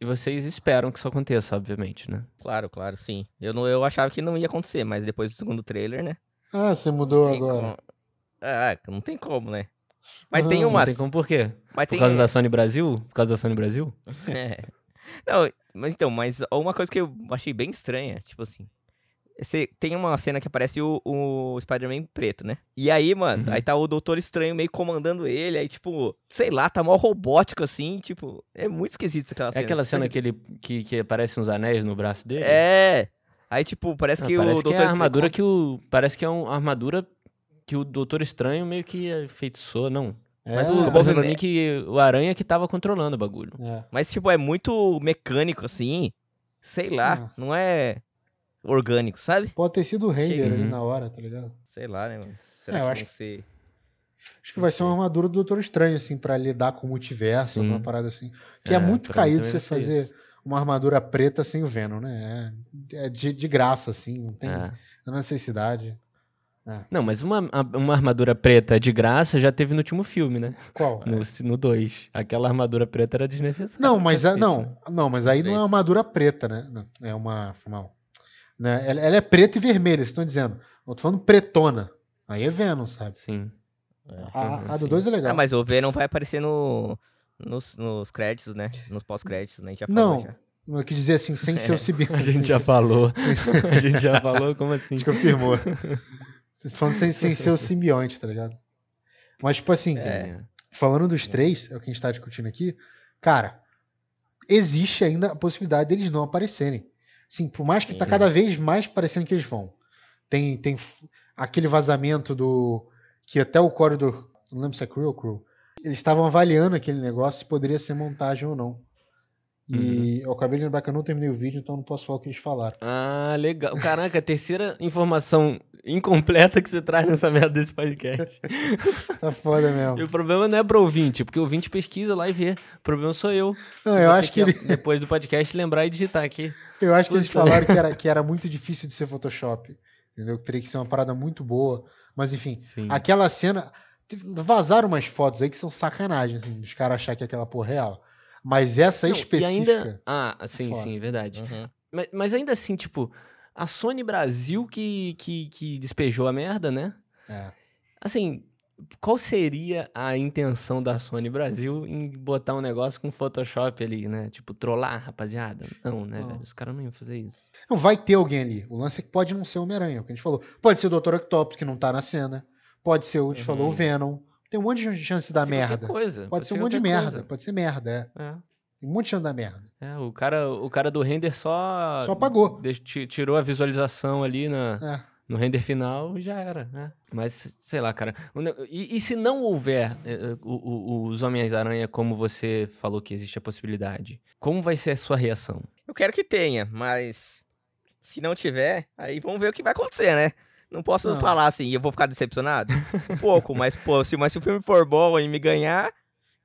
E vocês esperam que isso aconteça, obviamente, né? Claro, claro, sim. Eu, não, eu achava que não ia acontecer, mas depois do segundo trailer, né? Ah, você mudou agora. como- Ah, não tem como, né? Mas Não, tem não uma. Não tem como por quê? Mas Por tem... causa da Sony Brasil? Por causa da Sony Brasil? É. Não, mas então, mas uma coisa que eu achei bem estranha, tipo assim. Você tem uma cena que aparece o, o Spider-Man preto, né? E aí, mano, Uhum. aí tá o Doutor Estranho meio comandando ele, aí, tipo, sei lá, tá mó robótico assim, tipo, é muito esquisito aquela É cena. aquela Você cena que ele que, que aparece uns anéis no braço dele? É. Aí, tipo, parece Ah, que parece o que é Doutor a armadura que o. Parece que é uma armadura que o Doutor Estranho meio que feitiçou, não. Mas É, o o movimento que o Aranha que tava controlando o bagulho. é. Mas, tipo, é muito mecânico, assim. Sei lá, não é orgânico, sabe? Pode ter sido o render ali Uhum. na hora, tá ligado? Sei lá, né, mano? Será É, eu que acho vão ser... Acho que vai ser uma armadura do Doutor Estranho, assim, pra lidar com o multiverso, Sim. alguma parada assim. Que é, muito pra mim caído você fazer isso. uma armadura preta sem o Venom, né? É, é de, de graça, assim, não tem É. necessidade. Não, mas uma, uma armadura preta de graça já teve no último filme, né? Qual? No 2. Aquela armadura preta era desnecessária. Não, mas a- não, não, mas aí não é uma armadura preta, né? Não, é uma, foi mal. Né? Ela, ela é preta e vermelha, vocês estão dizendo. Eu tô falando pretona. Aí é Venom, sabe? Sim. A, a do sim. 2 é legal. Ah, mas o Venom vai aparecer no, nos, nos créditos, né? Nos pós-créditos, né? A gente já falou Não, já. eu quis dizer assim, sem ser o simbionte. A gente já ser- falou. ser- A gente já falou, como assim? Acho que confirmou. Vocês falando sem, sem ser o simbionte, tá ligado? Mas, tipo assim, É. falando dos três, é o que a gente tá discutindo aqui, cara, existe ainda a possibilidade deles não aparecerem. Sim, por mais que tá Sim. cada vez mais parecendo que eles vão. Tem, tem aquele vazamento do. que até o corredor. Não lembro se é Crew ou Crew. Eles estavam avaliando aquele negócio se poderia ser montagem ou não. E eu acabei de lembrar que eu não terminei o vídeo, então não posso falar o que eles falaram. Ah, legal. Caraca, a terceira informação incompleta que você traz nessa merda desse podcast. Tá foda mesmo. E o problema não é pro ouvinte, porque o ouvinte pesquisa lá e vê. O problema sou eu. Não, eu acho que ele, Depois do podcast, lembrar e digitar aqui. Eu acho que eles falaram que era, que era muito difícil de ser Photoshop. Entendeu? Que teria que ser uma parada muito boa. Mas enfim, Sim. aquela cena. Vazaram umas fotos aí que são sacanagem, assim, dos caras achar que é aquela porra real. Mas essa Não, específica. Ainda... Ah, sim, foda. sim, é verdade. Uhum. Mas, mas ainda assim, tipo, a Sony Brasil que, que, que despejou a merda, né? É. Assim, qual seria a intenção da Sony Brasil em botar um negócio com Photoshop ali, né? Tipo, trollar, rapaziada? Não, né, Não. velho? Os caras não iam fazer isso. Não, vai ter alguém ali. O lance é que pode não ser o Homem-Aranha, é o que a gente falou. Pode ser o Dr. Octopus, que não tá na cena. Pode ser o, a gente Uhum. falou, o Venom. Tem um monte de chance qualquer merda. Coisa. Pode, ser um monte de merda. coisa. Pode ser merda, é. É. Tem um monte de chance dar merda. É, o cara, o cara do render só. Só ti- tirou a visualização ali na, É. no render final já era, né? Mas, sei lá, cara. E, e se não houver eh, eh, o- o- os Homens-Aranha, como você falou que existe a possibilidade, como vai ser a sua reação? Eu quero que tenha, mas se não tiver, aí vamos ver o que vai acontecer, né? Não posso Não. falar assim, eu vou ficar decepcionado? Um pouco, mas, pô, se, mas se o filme for bom e me ganhar,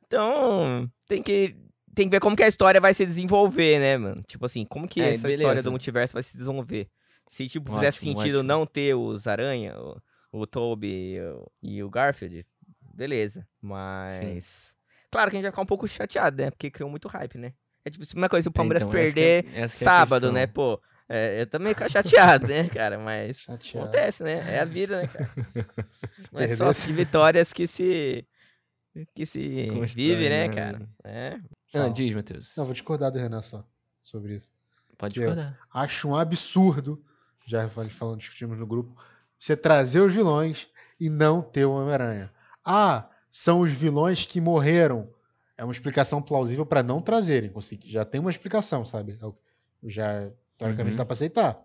então tem que, tem que ver como que a história vai se desenvolver, né, mano? Tipo assim, como que É, essa história beleza. do multiverso vai se desenvolver? Se, tipo, fizesse Ótimo, sentido ótimo. não ter os Aranha, o, o Toby e o, e o Garfield, beleza. Mas. Claro que a gente vai ficar um pouco chateado, né? Porque criou muito hype, né? É tipo a mesma coisa se o Palmeiras então, é- perder essa é sábado, né? Pô, é, eu também fico chateado, né, cara? Mas Chateado. acontece, né? É a vida, né, cara? Mas só perdesse- de vitórias que se. que se Se vive, né, né? cara? É. Ah, Fala. diz, Matheus. Não, vou discordar do Renan só sobre isso. Pode eu- discordar. Acho um absurdo, já falando, discutimos no grupo, você trazer os vilões e não ter o Homem-Aranha. Ah, são os vilões que morreram. É uma explicação plausível para não trazerem. Já tem uma explicação, sabe? É Já, teoricamente, Uhum. dá para aceitar.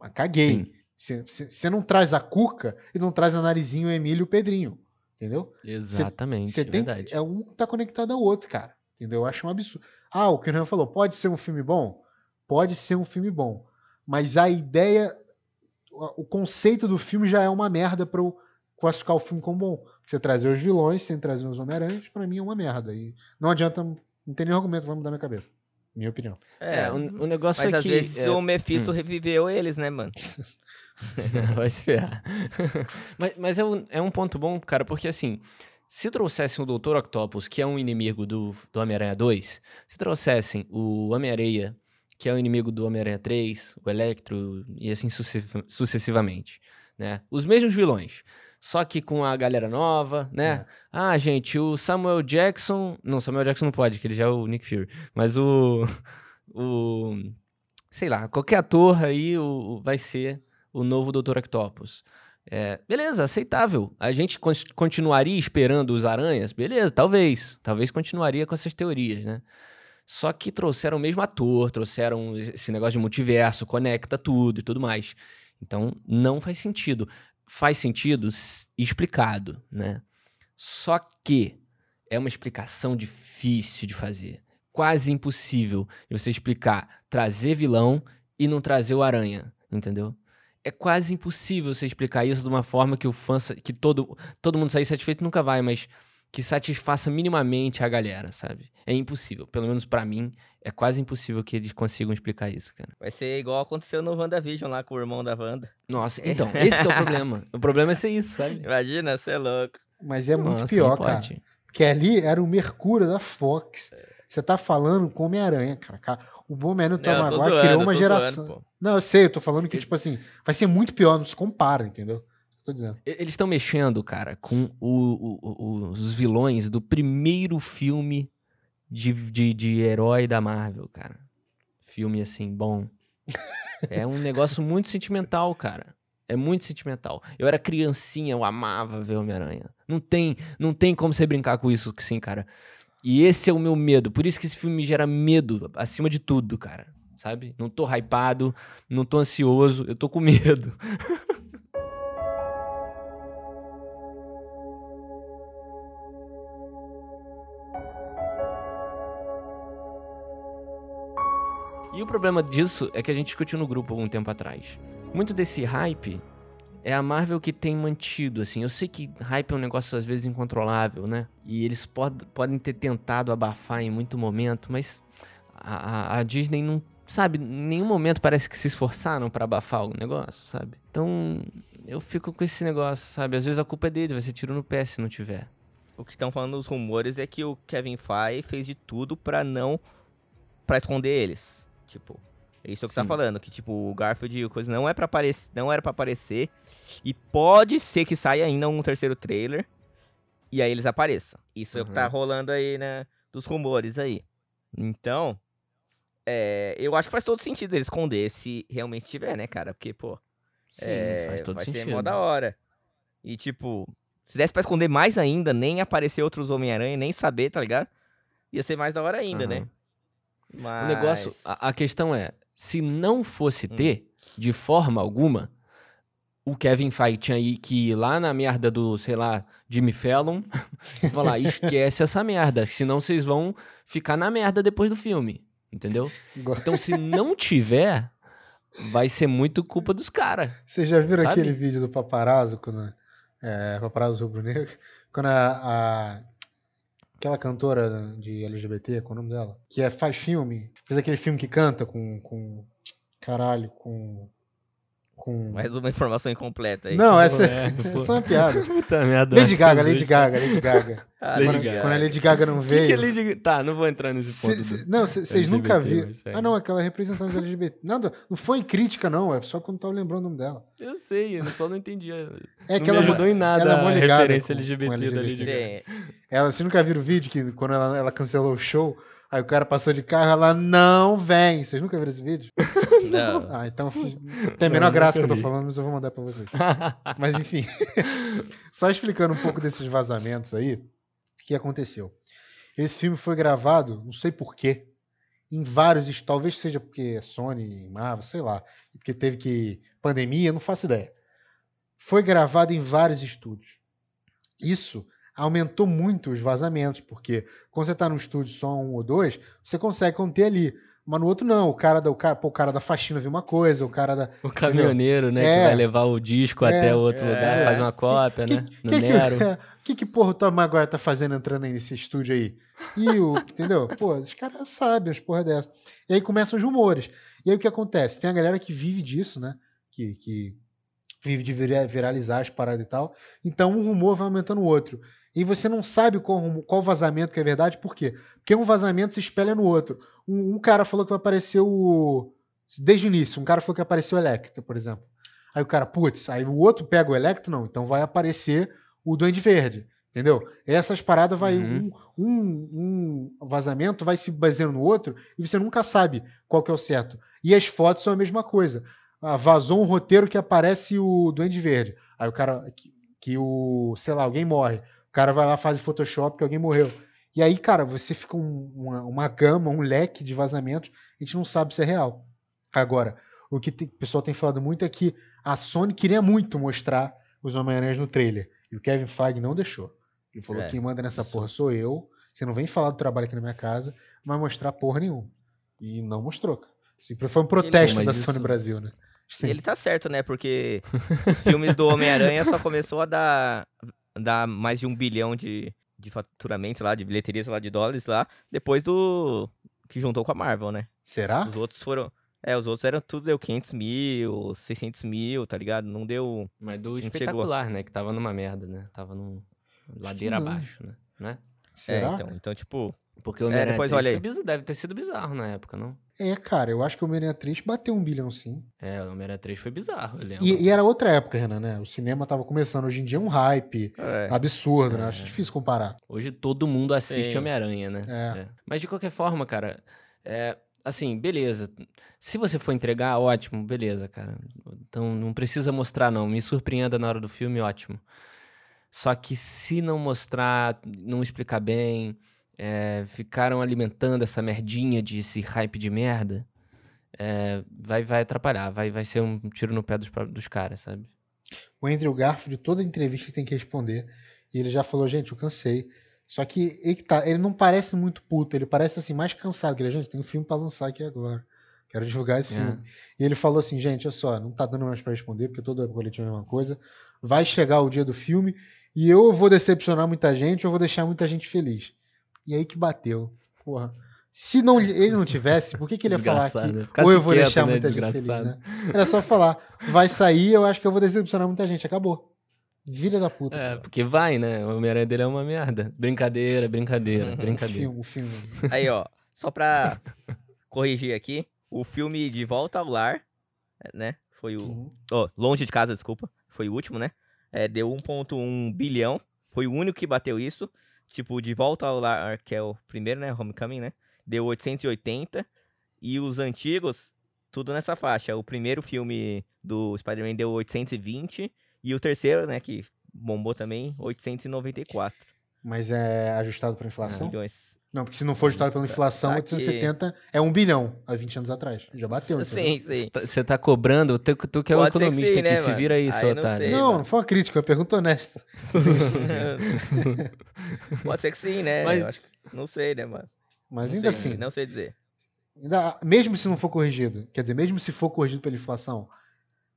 Mas caguei. Você não traz a Cuca e não traz a Narizinho, o Emílio e o Pedrinho. Entendeu? Exatamente, Você é tem é um que tá conectado ao outro, cara. Entendeu? Eu acho um absurdo. Ah, o que o Renan falou, pode ser um filme bom? Pode ser um filme bom. Mas a ideia, o conceito do filme já é uma merda pra eu classificar o filme como bom. Você trazer os vilões sem trazer os Homem-Aranhas, pra mim é uma merda. E não adianta, não tem nenhum argumento, vai mudar minha cabeça. Minha opinião. É, o, o negócio Mas é às que... vezes é, o Mephisto reviveu eles, né, mano? Vai se ferrar. mas mas é, um, é um ponto bom, cara, porque assim, se trouxessem o Dr. Octopus, que é um inimigo do, do Homem-Aranha 2, se trouxessem o Homem-Areia, que é o inimigo do Homem-Aranha 3, o Electro, e assim sucessiv- sucessivamente, né? Os mesmos vilões, só que com a galera nova, né? Ah, gente, o Samuel Jackson... Não, Samuel Jackson não pode, que ele já é o Nick Fury. Mas o... o sei lá, qualquer ator aí o, vai ser o novo Dr. Octopus. É, beleza, aceitável. A gente con- continuaria esperando os aranhas? Beleza, talvez. Talvez continuaria com essas teorias, né? Só que trouxeram o mesmo ator, trouxeram esse negócio de multiverso, conecta tudo e tudo mais. Então, não faz sentido. Faz sentido explicado, né? Só que é uma explicação difícil de fazer. Quase impossível de você explicar, trazer vilão e não trazer o aranha, entendeu? É quase impossível você explicar isso de uma forma que o fã, que todo, todo mundo sair satisfeito nunca vai, mas que satisfaça minimamente a galera, sabe? É impossível, pelo menos pra mim, é quase impossível que eles consigam explicar isso, cara. Vai ser igual aconteceu no WandaVision lá com o irmão da Wanda. Nossa, então, esse que é o problema. O problema é ser isso, sabe? Imagina, você é louco. Mas é muito Nossa, pior, não cara. pode. Porque ali era o Mercúrio da Fox. Você tá falando com Homem-Aranha, cara. Cara, O Homem-Aranha do Tom Maguire criou uma geração. zoando. Não, eu sei, eu tô falando que, tipo assim, vai ser muito pior, não se compara, entendeu? Tô dizendo. Eles estão mexendo, cara, com o- o- os vilões do primeiro filme de, de, de herói da Marvel, cara. Filme assim, bom. É um negócio muito sentimental, cara. É muito sentimental. Eu era criancinha, eu amava ver Homem-Aranha. Não tem, não tem como você brincar com isso, sim, cara. E esse é o meu medo. Por isso que esse filme me gera medo acima de tudo, cara. Sabe? Não tô hypado, não tô ansioso, eu tô com medo. E o problema disso é que a gente discutiu no grupo algum tempo atrás. Muito desse hype é a Marvel que tem mantido, assim. Eu sei que hype é um negócio às vezes incontrolável, né? E eles pod podem ter tentado abafar em muito momento, mas a, a- Disney não. Sabe, em nenhum momento parece que se esforçaram pra abafar o negócio, sabe? Então, eu fico com esse negócio, sabe? Às vezes a culpa é dele, vai ser tiro no pé se não tiver. O que estão falando nos rumores é que o Kevin Feige fez de tudo pra não. pra esconder eles. Tipo, é isso que tá Sim. falando. Que, tipo, o Garfield e o coisa não, é pra aparecer, não era pra aparecer. E pode ser que saia ainda um terceiro trailer. E aí eles apareçam. Isso é o que tá Uhum. rolando aí, né? Dos rumores aí. Então. É, eu acho que faz todo sentido ele esconder se realmente tiver, né, cara? Porque, pô. Sim, É, faz todo vai sentido. ser mó da hora. E, tipo, se desse pra esconder mais ainda, nem aparecer outros Homem-Aranha, nem saber, tá ligado? Ia ser mais da hora ainda, né? Mas... O negócio, a, a questão é, se não fosse Hum. ter, de forma alguma, o Kevin Feige tinha aí que ir lá na merda do, sei lá, Jimmy Fallon e falar, esquece essa merda, senão vocês vão ficar na merda depois do filme, entendeu? Então se não tiver, vai ser muito culpa dos caras. Vocês já viram Sabe? aquele vídeo do paparazzo, quando, é, paparazzo rubro-negro, quando a, a- aquela cantora de LGBT, qual é o nome dela? Que é, faz filme, fez aquele filme que canta com, com caralho, com... com... Mais uma informação incompleta aí. Não, essa É, é, pô. só uma piada. Puta merda. Lady Gaga. Lady Gaga, Lady Gaga. Ah, Lady quando, Gaga. quando a Lady Gaga não Que que é veio... Lady... Tá, não vou entrar nesse ponto. cê- do- não, vocês nunca viram. Ah, não, aquela representante LGBT. Nada, não foi crítica, não. É só quando tava lembrando o nome dela. Eu sei, eu só não entendi. É não que ela me ajudou em nada ela é a referência com- LGBT, com da LGBT. Lady Gaga. Ela, vocês nunca viram o vídeo que quando ela, ela cancelou o show, aí o cara passou de carro, ela não vem. Vocês nunca viram esse vídeo? Não. Ah, então tem a menor graça que eu tô falando, mas eu vou mandar pra vocês. Mas enfim, só explicando um pouco desses vazamentos aí, o que aconteceu. Esse filme foi gravado, não sei porquê, em vários, talvez seja porque é Sony, Marvel, sei lá, porque teve que pandemia, não faço ideia. Foi gravado em vários estúdios. Isso aumentou muito os vazamentos, porque quando você está num estúdio só um ou dois, você consegue conter ali. Mas no outro não, o cara da, o cara, pô, o cara da faxina viu uma coisa, o cara da. O caminhoneiro, né? É. Que vai levar o disco É, até outro é. lugar, faz uma cópia, Que, né? No que, Nero. que, que, que porra o Tom Maguire tá fazendo entrando aí nesse estúdio aí? E o. entendeu? Pô, os caras sabem as porra dessa. E aí começam os rumores. E aí o que acontece? Tem a galera que vive disso, né? Que, que vive de vira- viralizar as paradas e tal. Então um rumor vai aumentando o outro. E você não sabe qual, qual vazamento que é verdade, por quê? Porque um vazamento se espelha no outro. Um, um cara falou que vai aparecer o. Desde o início, um cara falou que apareceu o Electra, por exemplo. Aí o cara, putz, aí o outro pega o Electro, não, então vai aparecer o Duende Verde, entendeu? Essas paradas vai. Uhum. Um, um, um vazamento vai se baseando no outro e você nunca sabe qual que é o certo. E as fotos são a mesma coisa. Ah, vazou um roteiro que aparece o Duende Verde. Aí o cara. Que, que o. sei lá, alguém morre. O cara vai lá, faz o Photoshop que alguém morreu. E aí, cara, você fica um- uma, uma gama, um leque de vazamentos, a gente não sabe se é real. Agora, o que tem- o pessoal tem falado muito é que a Sony queria muito mostrar os Homem-Aranhas no trailer. E o Kevin Feige não deixou. Ele falou: É, quem manda nessa isso. porra sou eu. Você não vem falar do trabalho aqui na minha casa, não vai mostrar porra nenhuma. E não mostrou, cara. Foi um protesto mas da isso- Sony Brasil, né? E ele tá certo, né? Porque os filmes do Homem-Aranha só começou a dar, dar mais de um bilhão de, de faturamento, sei lá, de bilheteria, sei lá, de dólares lá, depois do. que juntou com a Marvel, né? Será? Os outros foram. É, os outros eram tudo deu 500 mil, 600 mil, tá ligado? Não deu. Mas do chegou. espetacular, né? Que tava numa merda, né? Tava num ladeira não. abaixo, né? né? Será? É, então, então, tipo. Porque o Homem-Aranha depois 3 olha aí. bizarro, deve ter sido bizarro na época, não? É, cara, eu acho que o Homem-Aranha 3 bateu um bilhão sim. É, o Homem-Aranha 3 foi bizarro, eu lembro. E, e era outra época, Renan, né? O cinema tava começando. Hoje em dia é um hype É. absurdo, né? É. Acho difícil comparar. Hoje todo mundo assiste. Homem-Aranha, né? É. É. Mas de qualquer forma, cara, é, assim, beleza. Se você for entregar, ótimo, beleza, cara. Então não precisa mostrar, não. Me surpreenda na hora do filme, ótimo. Só que se não mostrar, não explicar bem, é, ficaram alimentando essa merdinha de esse hype de merda, é, vai, vai atrapalhar, vai, vai ser um tiro no pé dos, dos caras, sabe? O Andrew Garfield, toda entrevista ele tem que responder. E ele já falou, gente, eu cansei. Só que ele, que tá, ele não parece muito puto, ele parece assim, mais cansado. Que ele, gente, tem um filme pra lançar aqui agora. Quero divulgar esse É. filme. E ele falou assim, gente, olha só, não tá dando mais pra responder, porque toda coletiva é a mesma coisa. Vai chegar o dia do filme e eu vou decepcionar muita gente, eu vou deixar muita gente feliz. E aí que bateu. Porra. Se não, ele não tivesse, por que, que ele ia falar Desgraçado, aqui? né? Ou eu vou quieto, deixar né, muita gente feliz, desgraçado. né? Era só falar, vai sair, eu acho que eu vou decepcionar muita gente. Acabou. Filha da puta. É, cara. porque vai, né? O Homem-Aranha dele é uma merda. Brincadeira, brincadeira, Uhum. O brincadeira. filme, o filme. Aí, ó, só pra corrigir aqui, o filme De Volta ao Lar, né? Foi o. Uhum. Ó, Longe de Casa, desculpa. Foi o último, né? É, deu 1,1 bilhão. Foi o único que bateu isso. Tipo, De Volta ao Lar, que é o primeiro, né? Homecoming, né? Deu 880. E os antigos, tudo nessa faixa. O primeiro filme do Spider-Man deu 820. E o terceiro, né? Que bombou também, 894 Mas é ajustado pra inflação? milhões. Não, porque se não for ajustado pela inflação, Tá 870 é um bilhão há 20 anos atrás. Já bateu, entendeu? Sim, sim. Você tá cobrando, tu, tu que é o ser que economista sim, aqui, né, se mano? vira aí, Aí seu eu não otário. sei. Não, não foi uma crítica, é uma pergunta honesta. Pode ser que sim, né? Mas- Eu acho que- Não sei, né, mano? Mas Não ainda sei, assim, Não sei dizer. ainda- mesmo se não for corrigido, quer dizer, mesmo se for corrigido pela inflação,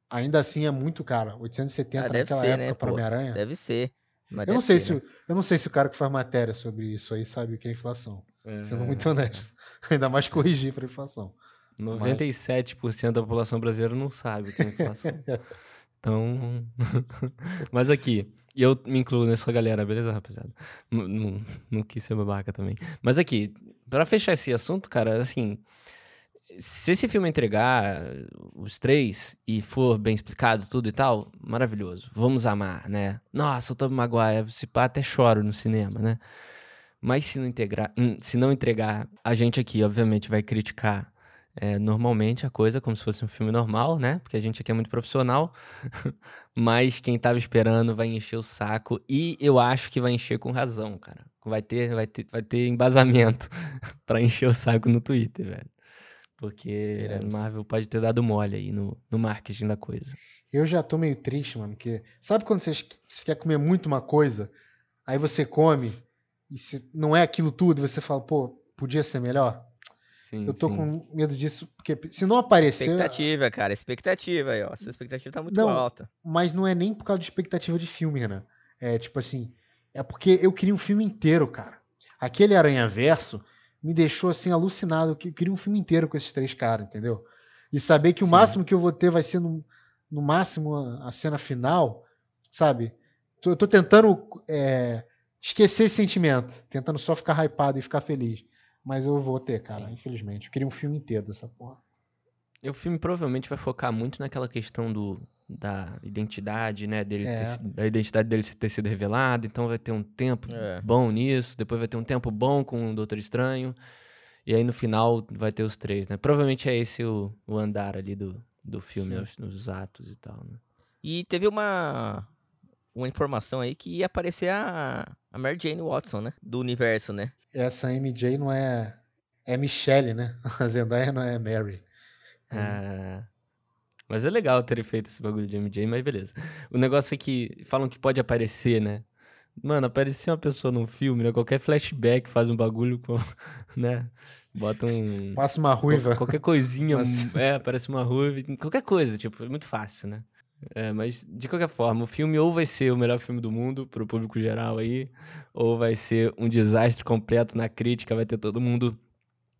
ainda assim é muito caro. 870 Ah, deve naquela ser, época né, para? Homem-Aranha. Deve ser. Mas Eu não sei ser, se né? o, eu não sei se o cara que faz matéria sobre isso aí sabe o que é inflação. Sendo É. muito honesto. Ainda mais corrigir para inflação. 97% da população brasileira não sabe o que é inflação. então. Mas aqui, e eu me incluo nessa galera, beleza, rapaziada? Não, não, não quis ser babaca também. Mas aqui, pra fechar esse assunto, cara, assim. Se esse filme entregar os três e for bem explicado tudo e tal, maravilhoso. Vamos amar, né? Nossa, o Tobey Maguire, se pá, até choro no cinema, né? Mas se não, integrar, hum, se não entregar, a gente aqui, obviamente, vai criticar é, normalmente a coisa, como se fosse um filme normal, né? Porque a gente aqui é muito profissional. Mas quem tava esperando vai encher o saco. E eu acho que vai encher com razão, cara. Vai ter, vai ter, vai ter embasamento pra encher o saco no Twitter, velho. Porque a Esperamos. Marvel pode ter dado mole aí no, no marketing da coisa. Eu já tô meio triste, mano, porque sabe quando você, você quer comer muito uma coisa, aí você come e se não é aquilo tudo, você fala, pô, podia ser melhor? Sim, Eu tô sim. com medo disso, porque se não aparecer, Expectativa, cara. Expectativa aí, ó. Sua expectativa tá muito Não. alta. mas não é nem por causa de expectativa de filme, Renan. É tipo assim, é porque eu queria um filme inteiro, cara. Aquele Aranha Verso me deixou assim alucinado, eu queria um filme inteiro com esses três caras, entendeu? E saber que o Sim. máximo que eu vou ter vai ser no, no máximo a, a cena final, sabe? Tô- Eu tô tentando é, esquecer esse sentimento, tentando só ficar hypado e ficar feliz. Mas eu vou ter, cara, Sim. infelizmente. Eu queria um filme inteiro dessa porra. E O filme provavelmente vai focar muito naquela questão do, da identidade, né? Dele ter É. si- da identidade dele ter sido revelada. Então vai ter um tempo É. bom nisso. Depois vai ter um tempo bom com o Doutor Estranho. E aí no final vai ter os três, né? Provavelmente é esse o, o andar ali do, do filme, os, os atos e tal, né? E teve uma, uma informação aí que ia aparecer a, a Mary Jane Watson, né? Do universo, né? Essa MJ não é. É Michelle, né? A Zendaya não é Mary. É. Ah, mas é legal terem feito esse bagulho de MJ, mas beleza. O negócio é que falam que pode aparecer, né? Mano, aparecer uma pessoa num filme, né? Qualquer flashback faz um bagulho com. né? Bota um. Passa uma ruiva. Qual- Qualquer coisinha, é, parece uma ruiva, qualquer coisa, tipo, é muito fácil, né? É, mas de qualquer forma, o filme ou vai ser o melhor filme do mundo pro público geral aí, ou vai ser um desastre completo na crítica, vai ter todo mundo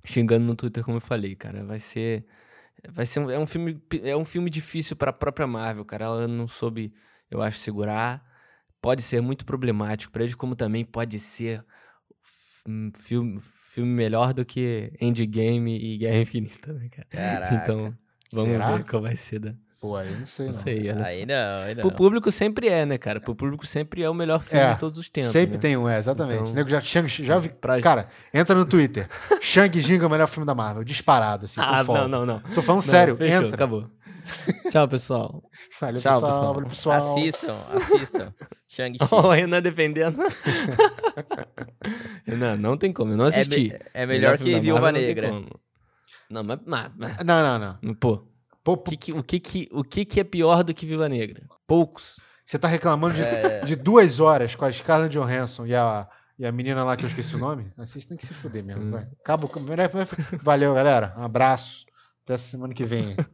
xingando no Twitter, como eu falei, cara. Vai ser vai ser um, é um filme é um filme difícil pra própria Marvel, cara. Ela não soube, eu acho, segurar. Pode ser muito problemático pra eles, como também pode ser um filme filme melhor do que Endgame e Guerra Infinita, né, cara? Caraca. Então, vamos Será? ver qual vai ser da. Pô, aí eu não sei. Não Não sei, só. Aí não, aí não. Pro público sempre é, né, cara? Pro público sempre é o melhor filme É, de todos os tempos. Sempre né? tem um, é, exatamente. Então- O nego já, Shang, já vi. Pra- Cara, entra no Twitter. Shang-Chi é o melhor filme da Marvel. Disparado, assim. Ah, não, não, não. Tô falando Não, sério, fechou, entra. acabou. Tchau, pessoal. Valeu, Tchau, pessoal. pessoal. Valeu, pessoal. Assistam, assistam. Shang-Chi. Ó, o Renan defendendo. Renan, não tem como, eu não é, assisti. me- é melhor filme que Viúva não Negra. Não, mas, mas- Não, não, não. pô, O que, que- o, que, que- o que, que é pior do que Viva Negra? Poucos. você tá reclamando de, É. de duas horas com a Scarlett Johansson e a, e a menina lá que eu esqueci o nome? Vocês têm que se fuder mesmo, vai. Acaba o... Valeu, galera. Um abraço. Até semana que vem.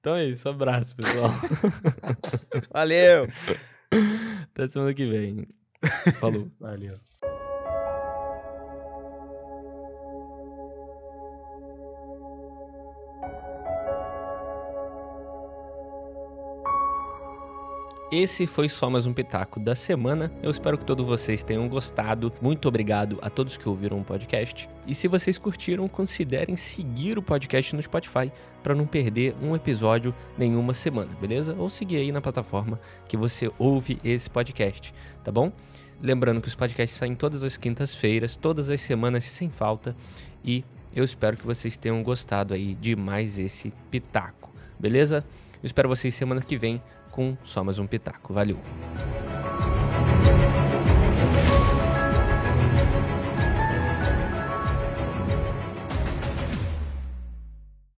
Então é isso, abraço, pessoal. Valeu! Até semana que vem. Falou. Valeu. Esse foi só mais um pitaco da semana. Eu espero que todos vocês tenham gostado. Muito obrigado a todos que ouviram o podcast. E se vocês curtiram, considerem seguir o podcast no Spotify para não perder um episódio nenhuma semana, beleza? Ou seguir aí na plataforma que você ouve esse podcast, tá bom? Lembrando que os podcasts saem todas as quintas-feiras, todas as semanas sem falta. E eu espero que vocês tenham gostado aí de mais esse pitaco, beleza? Eu espero vocês semana que vem com só mais um pitaco. Valeu!